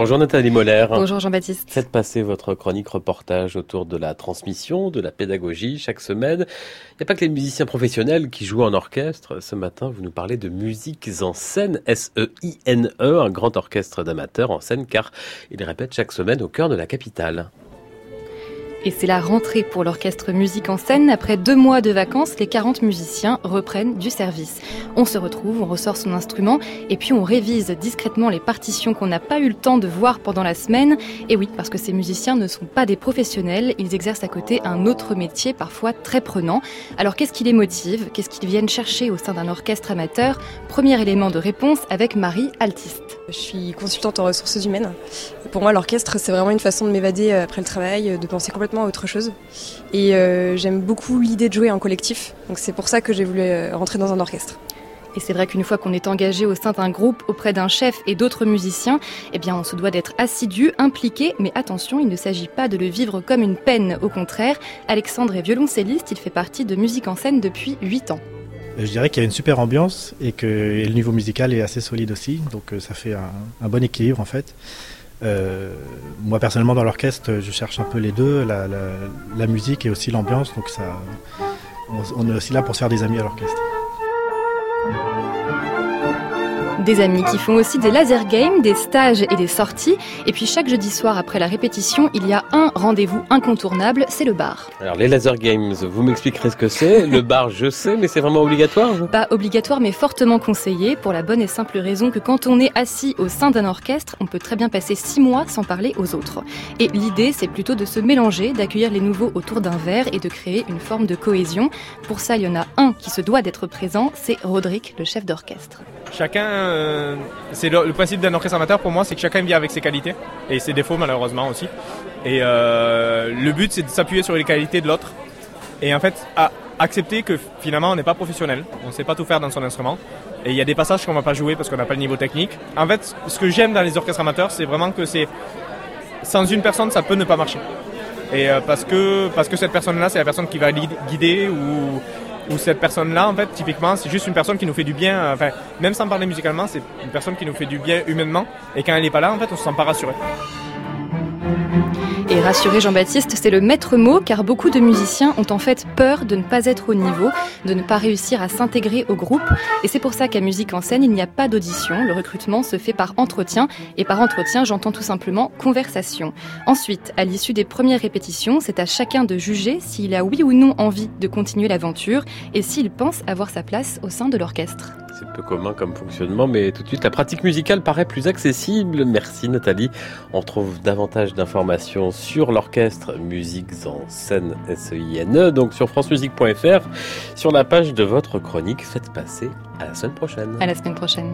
Bonjour Nathalie Moller. Bonjour Jean-Baptiste. Faites passer votre chronique reportage autour de la transmission, de la pédagogie chaque semaine. Il n'y a pas que les musiciens professionnels qui jouent en orchestre. Ce matin, vous nous parlez de musiques en scène, S-E-I-N-E, -E, un grand orchestre d'amateurs en scène car il répète chaque semaine au cœur de la capitale. Et c'est la rentrée pour l'orchestre musique en scène. Après deux mois de vacances, les 40 musiciens reprennent du service. On se retrouve, on ressort son instrument et puis on révise discrètement les partitions qu'on n'a pas eu le temps de voir pendant la semaine. Et oui, parce que ces musiciens ne sont pas des professionnels, ils exercent à côté un autre métier parfois très prenant. Alors qu'est-ce qui les motive? Qu'est-ce qu'ils viennent chercher au sein d'un orchestre amateur? Premier élément de réponse avec Marie Altiste. Je suis consultante en ressources humaines. Pour moi, l'orchestre, c'est vraiment une façon de m'évader après le travail, de penser complètement à autre chose. Et euh, j'aime beaucoup l'idée de jouer en collectif. Donc c'est pour ça que j'ai voulu euh, rentrer dans un orchestre. Et c'est vrai qu'une fois qu'on est engagé au sein d'un groupe auprès d'un chef et d'autres musiciens, eh bien on se doit d'être assidu, impliqué, mais attention, il ne s'agit pas de le vivre comme une peine, au contraire. Alexandre est violoncelliste, il fait partie de musique en scène depuis 8 ans. Je dirais qu'il y a une super ambiance et que le niveau musical est assez solide aussi, donc euh, ça fait un, un bon équilibre en fait. Euh, moi personnellement dans l'orchestre, je cherche un peu les deux, la, musique et aussi l'ambiance. Donc ça, on, on, est aussi là pour se faire des amis à l'orchestre. Des amis qui font aussi des laser games, des stages et des sorties. Et puis chaque jeudi soir après la répétition, il y a un rendez-vous incontournable, c'est le bar. Alors les laser games, vous m'expliquerez ce que c'est. le bar, je sais, mais c'est vraiment obligatoire Pas obligatoire, mais fortement conseillé pour la bonne et simple raison que quand on est assis au sein d'un orchestre, on peut très bien passer six mois sans parler aux autres. Et l'idée, c'est plutôt de se mélanger, d'accueillir les nouveaux autour d'un verre et de créer une forme de cohésion. Pour ça, il y en a un qui se doit d'être présent, c'est Roderick, le chef d'orchestre. Chacun, euh, c'est le, principe d'un orchestre amateur pour moi, c'est que chacun vient avec ses qualités et ses défauts malheureusement aussi. Et euh, le but, c'est de s'appuyer sur les qualités de l'autre et en fait à accepter que finalement on n'est pas professionnel, on ne sait pas tout faire dans son instrument et il y a des passages qu'on va pas jouer parce qu'on n'a pas le niveau technique. En fait, ce que j'aime dans les orchestres amateurs, c'est vraiment que c'est sans une personne, ça peut ne pas marcher. Et euh, parce que parce que cette personne-là, c'est la personne qui va guider ou où cette personne-là, en fait, typiquement, c'est juste une personne qui nous fait du bien, enfin, même sans parler musicalement, c'est une personne qui nous fait du bien humainement, et quand elle n'est pas là, en fait, on se sent pas rassuré. Et rassurer Jean-Baptiste, c'est le maître mot car beaucoup de musiciens ont en fait peur de ne pas être au niveau, de ne pas réussir à s'intégrer au groupe. Et c'est pour ça qu'à Musique en scène, il n'y a pas d'audition. Le recrutement se fait par entretien. Et par entretien, j'entends tout simplement conversation. Ensuite, à l'issue des premières répétitions, c'est à chacun de juger s'il a oui ou non envie de continuer l'aventure et s'il pense avoir sa place au sein de l'orchestre. C'est peu commun comme fonctionnement, mais tout de suite, la pratique musicale paraît plus accessible. Merci Nathalie. On trouve davantage d'informations sur l'orchestre Musiques en scène S-E-I-N-E, donc sur francemusique.fr, sur la page de votre chronique. Faites passer à la semaine prochaine. À la semaine prochaine.